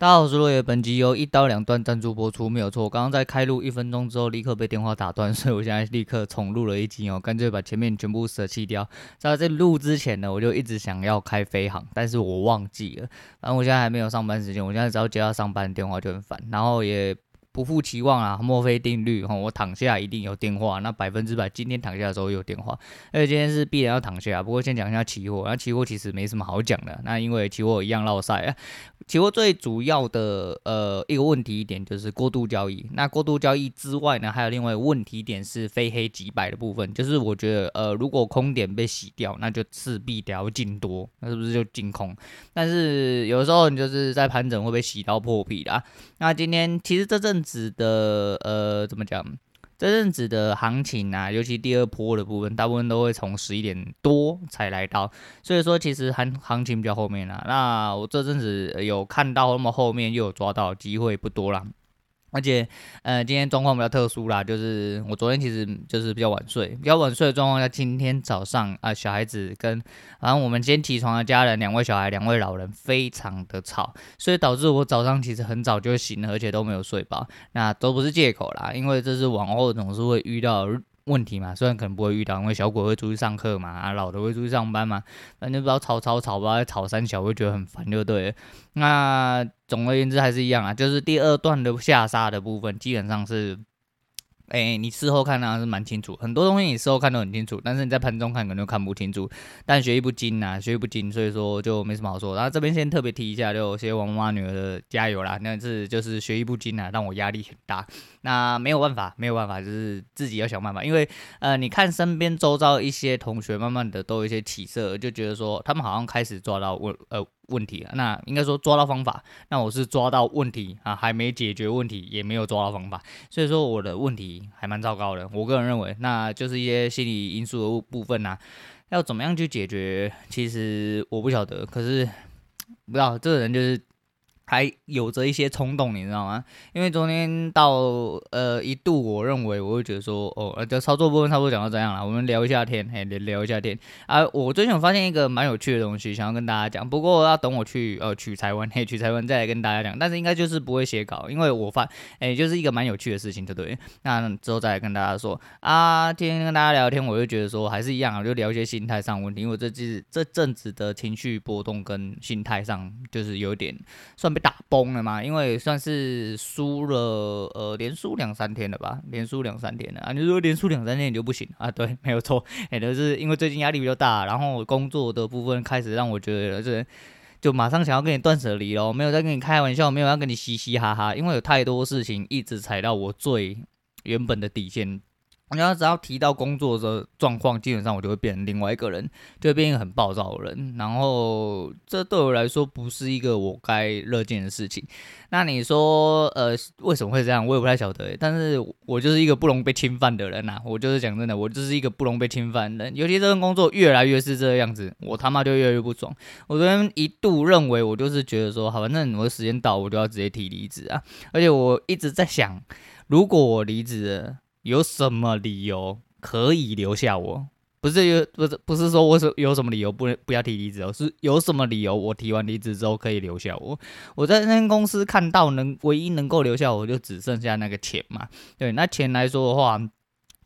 大家好，我是落叶。本集由一刀两断赞助播出，没有错。我刚刚在开录一分钟之后，立刻被电话打断，所以我现在立刻重录了一集哦，干脆把前面全部舍弃掉。在这录之前呢，我就一直想要开飞航，但是我忘记了。反正我现在还没有上班时间，我现在只要接到上班电话就很烦，然后也。不负期望啊，墨菲定律哈，我躺下一定有电话，那百分之百今天躺下的时候有电话，而且今天是必然要躺下。不过先讲一下期货，那期货其实没什么好讲的，那因为期货一样落赛啊。期货最主要的呃一个问题一点就是过度交易，那过度交易之外呢，还有另外一个问题点是非黑即白的部分，就是我觉得呃如果空点被洗掉，那就势必得要进多，那是不是就进空？但是有的时候你就是在盘整会被洗到破皮啦。那今天其实这阵。子的呃，怎么讲？这阵子的行情啊，尤其第二波的部分，大部分都会从十一点多才来到，所以说其实行行情比较后面啦。那我这阵子有看到那么后面又有抓到机会不多了。而且，呃，今天状况比较特殊啦，就是我昨天其实就是比较晚睡，比较晚睡的状况下，今天早上啊、小孩子跟，然后我们今天起床的家人，两位小孩，两位老人，非常的吵，所以导致我早上其实很早就醒了，而且都没有睡饱，那都不是借口啦，因为这是往后总是会遇到问题嘛，虽然可能不会遇到，因为小鬼会出去上课嘛，啊，老的会出去上班嘛，反正不知道吵吵吵，不知道吵三小，会觉得很烦，就对。那总而言之还是一样啊，就是第二段的下杀的部分，基本上是。哎、你事后看还是蛮清楚，很多东西你事后看都很清楚，但是你在盘中看可能就看不清楚。但学艺不精呐，学艺不精，所以说就没什么好说。然后这边先特别提一下，就谢谢王妈女儿的加油啦。那次就是学艺不精啊，让我压力很大。那没有办法，没有办法，就是自己要想办法。因为呃，你看身边周遭一些同学，慢慢的都有一些起色，就觉得说他们好像开始抓到问呃。问题了，那应该说抓到方法，那我是抓到问题啊，还没解决问题，也没有抓到方法，所以说我的问题还蛮糟糕的。我个人认为，那就是一些心理因素的部分啊，要怎么样去解决，其实我不晓得，可是不知道这个人就是。还有着一些冲动，你知道吗？因为昨天到呃一度，我认为我会觉得说，哦，这操作部分差不多讲到这样了，我们聊一下天，嘿，聊聊一下天啊。我最近有发现一个蛮有趣的东西，想要跟大家讲，不过要等我去呃取材完，嘿，取材完再来跟大家讲。但是应该就是不会写稿，因为我发，哎，就是一个蛮有趣的事情，对不对？那之后再来跟大家说啊。今天跟大家聊天，我就觉得说还是一样，就聊一些心态上问题，因为这这这阵子的情绪波动跟心态上就是有点算。打崩了嘛？因为算是输了，呃，连输两三天了吧？连输两三天了啊！你说连输两三天你就不行啊？对，没有错，也就是因为最近压力比较大，然后工作的部分开始让我觉得这就马上想要跟你断舍离咯，没有在跟你开玩笑，没有要跟你嘻嘻哈哈，因为有太多事情一直踩到我最原本的底线。然后只要提到工作的状况，基本上我就会变成另外一个人，就会变一个很暴躁的人。然后这对我来说不是一个我该乐见的事情。那你说，呃，为什么会这样？我也不太晓得。但是我就是一个不容被侵犯的人呐。我就是讲真的，我就是一个不容被侵犯的人。尤其这份工作越来越是这个样子，我他妈就越来越不爽。我昨天一度认为，我就是觉得说，好，反正我的时间到，我就要直接提离职啊。而且我一直在想，如果我离职了。有什么理由可以留下我？不是有不是不是说我是有什么理由不能不要提离职哦？是有什么理由我提完离职之后可以留下我？我在那间公司看到能唯一能够留下我就只剩下那个钱嘛。对，那钱来说的话。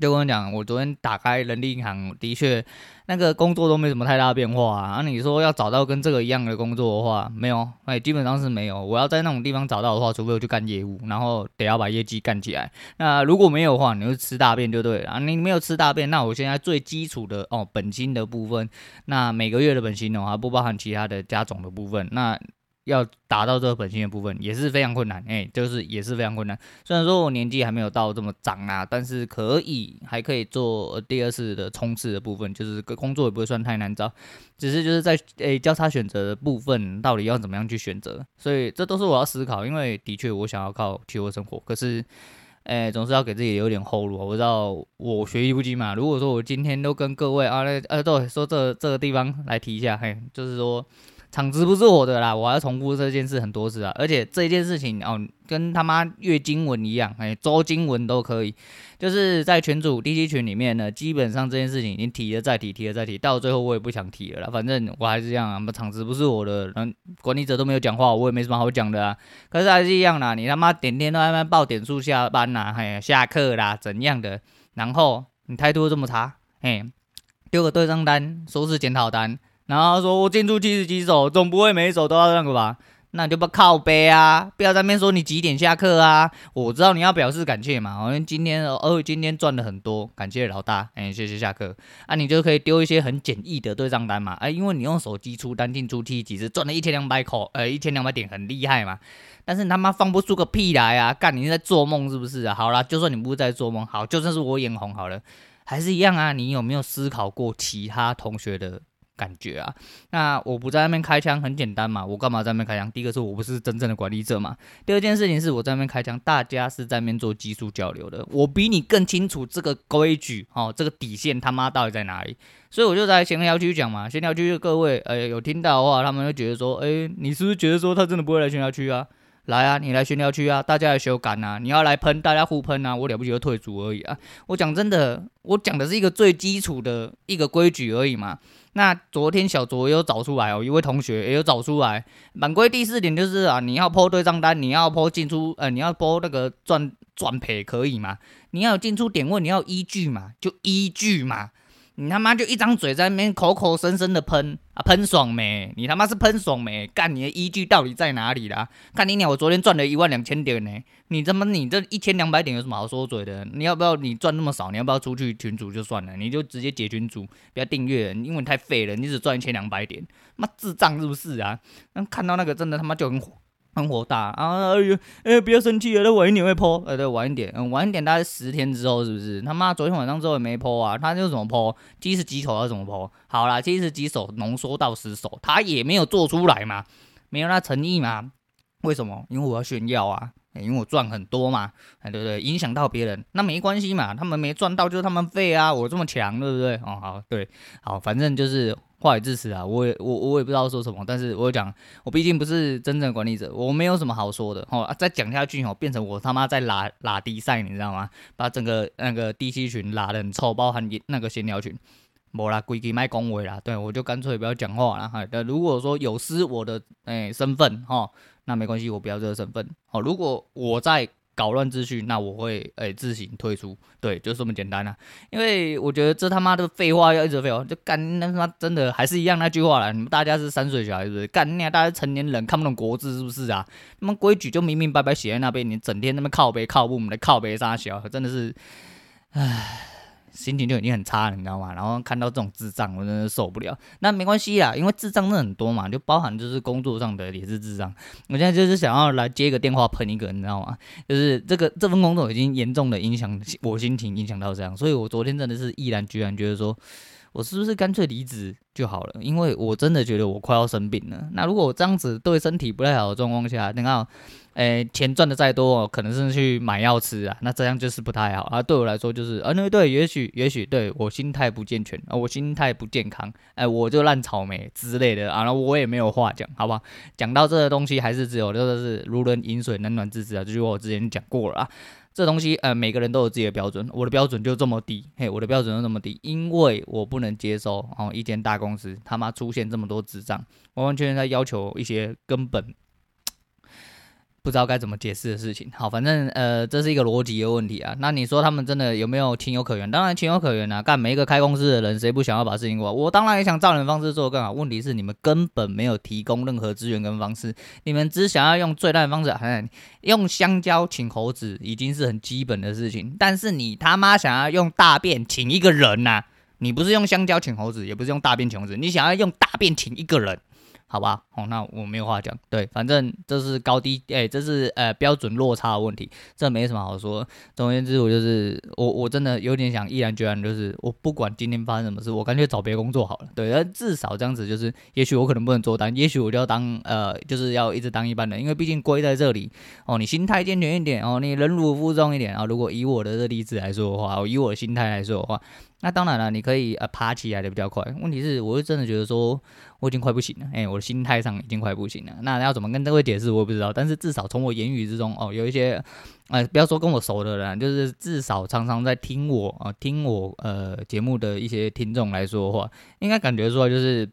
就跟我讲，我昨天打开人力银行，的确那个工作都没什么太大变化啊。啊，你说要找到跟这个一样的工作的话，没有，哎，基本上是没有。我要在那种地方找到的话，除非我去干业务，然后得要把业绩干起来。那如果没有的话，你就吃大便就对了。啊，你没有吃大便，那我现在最基础的哦，本金的部分，那每个月的本金的话，不包含其他的加总的部分，那。要达到这个本性的部分也是非常困难，哎、就是也是非常困难。虽然说我年纪还没有到这么长啊，但是可以还可以做第二次的冲刺的部分，就是工作也不会算太难找，只是就是在诶、交叉选择的部分，到底要怎么样去选择？所以这都是我要思考，因为的确我想要靠期货生活，可是诶、总是要给自己有点后路。我不知道我学艺不精嘛，如果说我今天都跟各位啊，那呃、对，说这、这个地方来提一下，嘿，就是说。厂子不是我的啦，我还要重复这件事很多次啊，而且这件事情哦，跟他妈月经文一样，哎，周经文都可以，就是在群主 DC 群里面呢，基本上这件事情已经提了再提，提了再提，到最后我也不想提了啦，反正我还是这样啊，厂子不是我的，嗯，管理者都没有讲话，我也没什么好讲的啊，可是还是一样啦，你他妈点天都在那边报点数下班呐，嘿，下课啦，怎样的，然后你态度这么差，嘿，丢个对账单，收拾检讨单。然后说，我进出七十几手，总不会每一手都要那个吧？那你就不靠背啊，不要在那边说你几点下课啊。我知道你要表示感谢嘛，好像今天哦，今天赚了很多，感谢老大，哎，谢谢下课。啊，你就可以丢一些很简易的对账单嘛，哎，因为你用手机出单进出 T 几次赚了一千两百口，呃，一千两百点很厉害嘛。但是你他妈放不出个屁来啊！干，你是在做梦是不是啊？好啦，就算你不是在做梦，好，就算是我眼红好了，还是一样啊。你有没有思考过其他同学的？感觉啊，那我不在那边开枪很简单嘛，我干嘛在那边开枪？第一个是我不是真正的管理者嘛，第二件事情是我在那边开枪，大家是在那边做技术交流的，我比你更清楚这个规矩哦，这个底线他妈到底在哪里？所以我就在闲聊区讲嘛，闲聊区的各位，哎，有听到的话，他们会觉得说，哎，你是不是觉得说他真的不会来闲聊区啊？来啊，你来闲聊区啊，大家来修改啊，你要来喷，大家互喷啊，我了不起就退组而已啊。我讲真的，我讲的是一个最基础的一个规矩而已嘛。那昨天小卓也有找出来哦，一位同学也有找出来。满规第四点就是啊，你要破对账单，你要破进出，呃，你要破那个赚赚赔可以吗？你要进出点位，你要依据嘛，就依据嘛。你他妈就一张嘴在那边口口声声的喷啊，喷爽没？你他妈是喷爽没？干你的依据到底在哪里啦？看你鸟，我昨天赚了一万两千点呢，你他妈你这一千两百点有什么好说嘴的？你要不要你赚那么少？你要不要出去群主就算了？你就直接解群主，不要订阅，因为你太废了，你只赚一千两百点，妈智障是不是啊？那看到那个真的他妈就很火。很火大啊！哎呦，哎，不要生气了，再晚一点会 po，呃，对，晚一点，嗯，晚一点大概十天之后是不是？他妈昨天晚上之后也没 po 啊，他就怎么 po？七十几手要怎么 po？好啦，七十几手浓缩到十手，他也没有做出来嘛，没有那诚意嘛？为什么？因为我要炫耀啊，因为我赚很多嘛，哎，对不对？影响到别人，那没关系嘛，他们没赚到就是他们废啊，我这么强，对不对？哦，好，对，好，反正就是。话语支持啊，我也我我也不知道说什么，但是我讲，我毕竟不是真正的管理者，我没有什么好说的。哦，啊、再讲下去哦，变成我他妈在拉拉低赛，你知道吗？把整个那个 DC 群拉得很臭，包含那个闲聊群，没啦，规矩卖恭维啦。对，我就干脆不要讲话了哈。但如果说有失我的诶、身份哈、那没关系，我不要这个身份。好、哦，如果我在。搞乱秩序，那我会诶、自行退出，对，就这么简单啊。因为我觉得这他妈的废话要一直废话，就干那他妈真的还是一样那句话了。你们大家是三岁小孩是不是？干那大家成年人看不懂国字是不是啊？那么规矩就明明白白写在那边，你整天那么靠背靠步，我们的靠背傻小，真的是，唉。心情就已经很差了，你知道吗？然后看到这种智障，我真的受不了。那没关系啦，因为智障真的很多嘛，就包含就是工作上的也是智障。我现在就是想要来接一个电话喷一个，你知道吗？就是这个这份工作已经严重的影响我心情，影响到这样，所以我昨天真的是毅然决然觉得说，我是不是干脆离职就好了？因为我真的觉得我快要生病了。那如果我这样子对身体不太好的状况下，你看。诶，钱赚的再多，可能是去买药吃啊，那这样就是不太好啊。对我来说就是，啊，那对，也许也许对我心态不健全啊，我心态不健康，哎，我就烂草莓之类的啊，然后我也没有话讲，好吧？讲到这个东西，还是只有就是如人饮水，冷暖自知啊，这句话我之前讲过了啊。这东西，呃，每个人都有自己的标准，我的标准就这么低，嘿，我的标准就这么低，因为我不能接受哦，一间大公司他妈出现这么多智障，完完全全在要求一些根本。不知道该怎么解释的事情，好，反正呃，这是一个逻辑的问题啊。那你说他们真的有没有情有可原？当然情有可原啊。干每一个开公司的人，谁不想要把事情过？我当然也想照你的方式做更好。问题是你们根本没有提供任何资源跟方式，你们只想要用最烂的方式，哎，用香蕉请猴子已经是很基本的事情。但是你他妈想要用大便请一个人呐、你不是用香蕉请猴子，也不是用大便请猴子，你想要用大便请一个人。好吧，哦，那我没有话讲。对，反正这是高低，哎、这是呃标准落差的问题，这没什么好说。总而言之，我就是我，我真的有点想毅然决然，就是我不管今天发生什么事，我干脆找别工作好了。对，但至少这样子，就是也许我可能不能做单，也许我就要当呃，就是要一直当一般人，因为毕竟归在这里哦，你心态健全一点哦，你忍辱负重一点啊。如果以我的这例子来说的话，我以我的心态来说的话。那当然了，你可以呃爬起来的比较快。问题是，我是真的觉得说我已经快不行了，哎、我的心态上已经快不行了。那要怎么跟各位解释，我也不知道。但是至少从我言语之中哦，有一些呃，不要说跟我熟的人，就是至少常常在听我啊、听我呃节目的一些听众来说的话，应该感觉出来就是。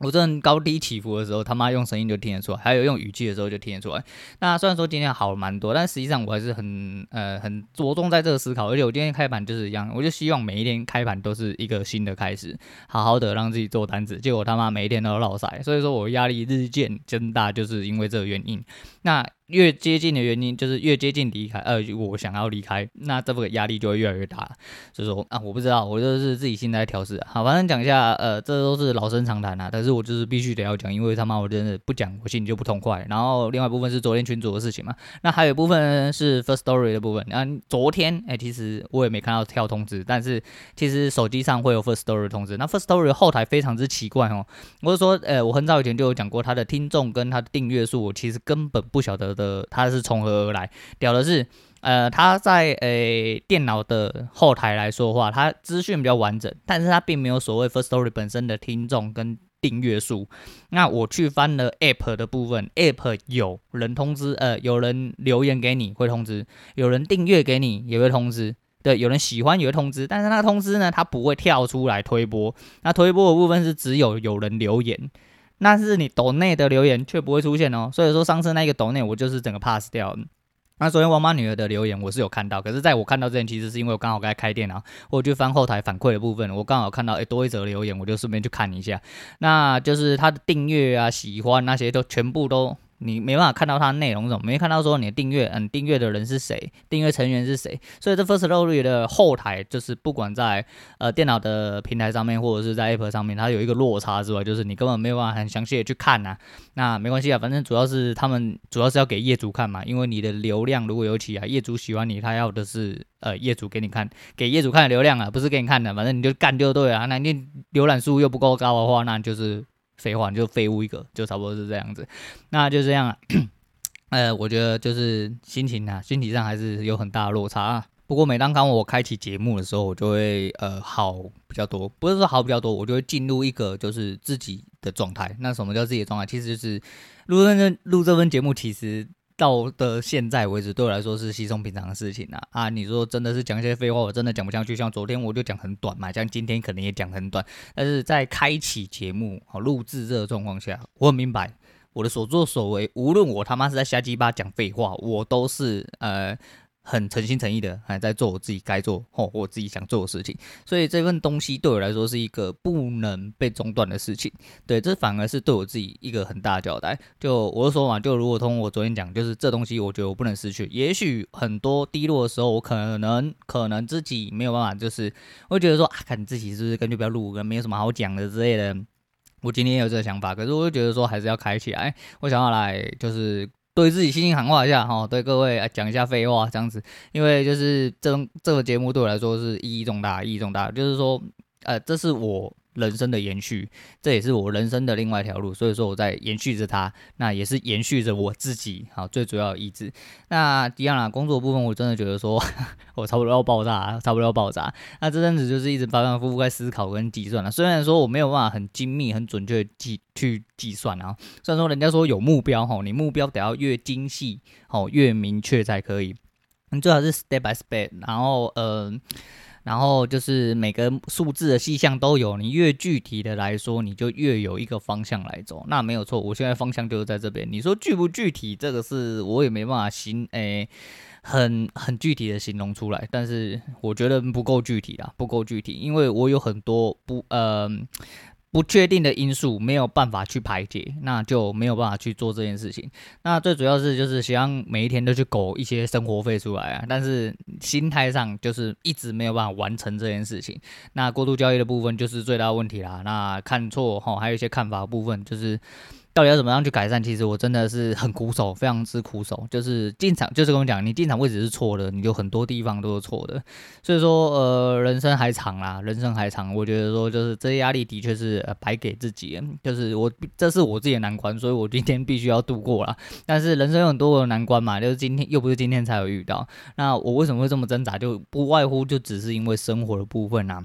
我这种高低起伏的时候，他妈用声音就听得出来，还有用语气的时候就听得出来。那虽然说今天好了蛮多，但实际上我还是很呃很着重在这个思考。而且我今天开盘就是一样，我就希望每一天开盘都是一个新的开始，好好的让自己做单子。结果他妈每一天都落赛，所以说我压力日渐增大，就是因为这个原因。那。越接近的原因就是越接近离开，呃，我想要离开，那这个压力就会越来越大。所以说啊，我不知道，我就是自己心态调试。好，反正讲一下，呃，这都是老生常谈啊，但是我就是必须得要讲，因为他妈我真的不讲，我心里就不痛快。然后另外一部分是昨天群主的事情嘛，那还有一部分是 First Story 的部分。那昨天，哎、其实我也没看到跳通知，但是其实手机上会有 First Story 的通知。那 Firstory 后台非常之奇怪哦，我是说，呃，我很早以前就有讲过，他的听众跟他的订阅数，我其实根本不晓得。的它是从何而来？屌的是，呃，它在诶、欸、电脑的后台来说的话，它资讯比较完整，但是它并没有所谓 First Story 本身的听众跟订阅数。那我去翻了 App 的部分，App 有人通知，呃，有人留言给你会通知，有人订阅给你也会通知，对，有人喜欢也会通知，但是那个通知呢，它不会跳出来推播。那推播的部分是只有有人留言。那是你抖内的留言却不会出现哦，所以说上次那个抖内我就是整个 pass 掉。那昨天王妈女儿的留言我是有看到，可是在我看到之前，其实是因为我刚好在开电脑，我就翻后台反馈的部分，我刚好看到诶多一则留言，我就顺便去看一下，那就是他的订阅啊、喜欢那些都全部都。你没办法看到它内容怎么，没看到说你的订阅，嗯，订阅的人是谁，订阅成员是谁，所以这 Firstory 的后台就是不管在呃电脑的平台上面，或者是在 App 上面，它有一个落差之外，就是你根本没有办法很详细的去看呐、那没关系啊，反正主要是他们主要是要给业主看嘛，因为你的流量如果有起啊，业主喜欢你，他要的是呃业主给你看，给业主看的流量啊，不是给你看的，反正你就干就对了。那你浏览数又不够高的话，那就是。废话，你就废物一个，就差不多是这样子。那就这样啊，呃，我觉得就是心情啊，心情上还是有很大的落差啊。不过每当当我开启节目的时候，我就会呃好比较多，不是说好比较多，我就会进入一个就是自己的状态。那什么叫自己的状态？其实就是录这录这份节目，其实。到的现在为止，对我来说是稀松平常的事情啊！啊，你说真的是讲一些废话，我真的讲不下去。像昨天我就讲很短嘛，像今天可能也讲很短。但是在开启节目、好录制这个状况下，我很明白我的所作所为，无论我他妈是在瞎鸡巴讲废话，我都是呃。很诚心诚意的，还在做我自己该做或我自己想做的事情，所以这份东西对我来说是一个不能被中断的事情。对，这反而是对我自己一个很大的交代。就我就说嘛，就如果通我昨天讲，就是这东西，我觉得我不能失去。也许很多低落的时候，我可能可能自己没有办法，就是会觉得说啊，看你自己是不是根本不要录，跟没有什么好讲的之类的。我今天也有这个想法，可是我就觉得说还是要开起来。我想要来就是。对自己心情喊话一下哈，对各位啊讲一下废话这样子，因为就是这这个节目对我来说是意义重大，意义重大，就是说，呃，这是我。人生的延续，这也是我人生的另外一条路，所以说我在延续着它，那也是延续着我自己，好，最主要的意志。那第二啦，工作部分我真的觉得说，我差不多要爆炸，差不多要爆炸。那这阵子就是一直反反复复在思考跟计算了，虽然说我没有办法很精密、很准确计去计算啊，虽然说人家说有目标哈，你目标得要越精细，好越明确才可以，你最好是 step by step，然后呃。然后就是每个数字的细项都有，你越具体的来说，你就越有一个方向来走。那没有错，我现在方向就是在这边。你说具不具体，这个是我也没办法形诶，很很具体的形容出来。但是我觉得不够具体啊，不够具体，因为我有很多不嗯。不确定的因素没有办法去排解，那就没有办法去做这件事情。那最主要是就是希望每一天都去苟一些生活费出来啊，但是心态上就是一直没有办法完成这件事情。那过度交易的部分就是最大问题啦。那看错哈，还有一些看法部分就是。到底要怎么样去改善？其实我真的是很苦手，非常之苦手。就是进场，就是跟我讲，你进场位置是错的，你就很多地方都是错的。所以说，呃，人生还长啦，人生还长。我觉得说，就是这些压力的确是呃摆给自己，就是我这是我自己的难关，所以我今天必须要度过啦。但是人生有很多的难关嘛，就是今天又不是今天才有遇到。那我为什么会这么挣扎？就不外乎就只是因为生活的部分啊。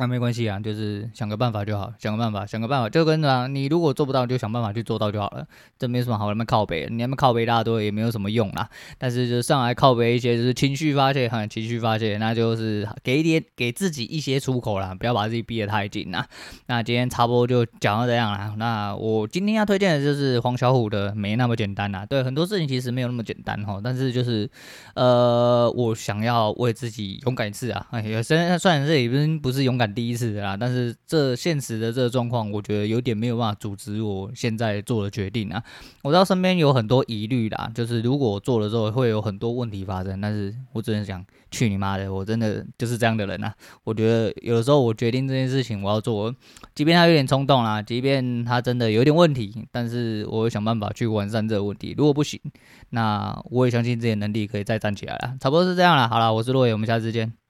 那、没关系啊，就是想个办法就好，想个办法，想个办法，就跟啊，你如果做不到，就想办法去做到就好了。这没什么好那么靠北，你那么靠北大多也没有什么用啦。但是就上来靠北一些，就是情绪发泄，哈，情绪发泄，那就是给一点给自己一些出口啦，不要把自己逼得太紧啦。那今天差不多就讲到这样啦。那我今天要推荐的就是黄小琥的《没那么简单》啦。对，很多事情其实没有那么简单哈，但是就是呃，我想要为自己勇敢一次啊。哎，虽然虽然这已经不是勇敢。第一次的啦，但是这现实的这个状况，我觉得有点没有办法阻止我现在做的决定啊。我知道身边有很多疑虑啦，就是如果我做了之后会有很多问题发生，但是我只能想，去你妈的，我真的就是这样的人啊。我觉得有的时候我决定这件事情我要做，即便他有点冲动啦，即便他真的有点问题，但是我会想办法去完善这个问题。如果不行，那我也相信自己的能力可以再站起来了。差不多是这样了，好了，我是洛伟，我们下次见。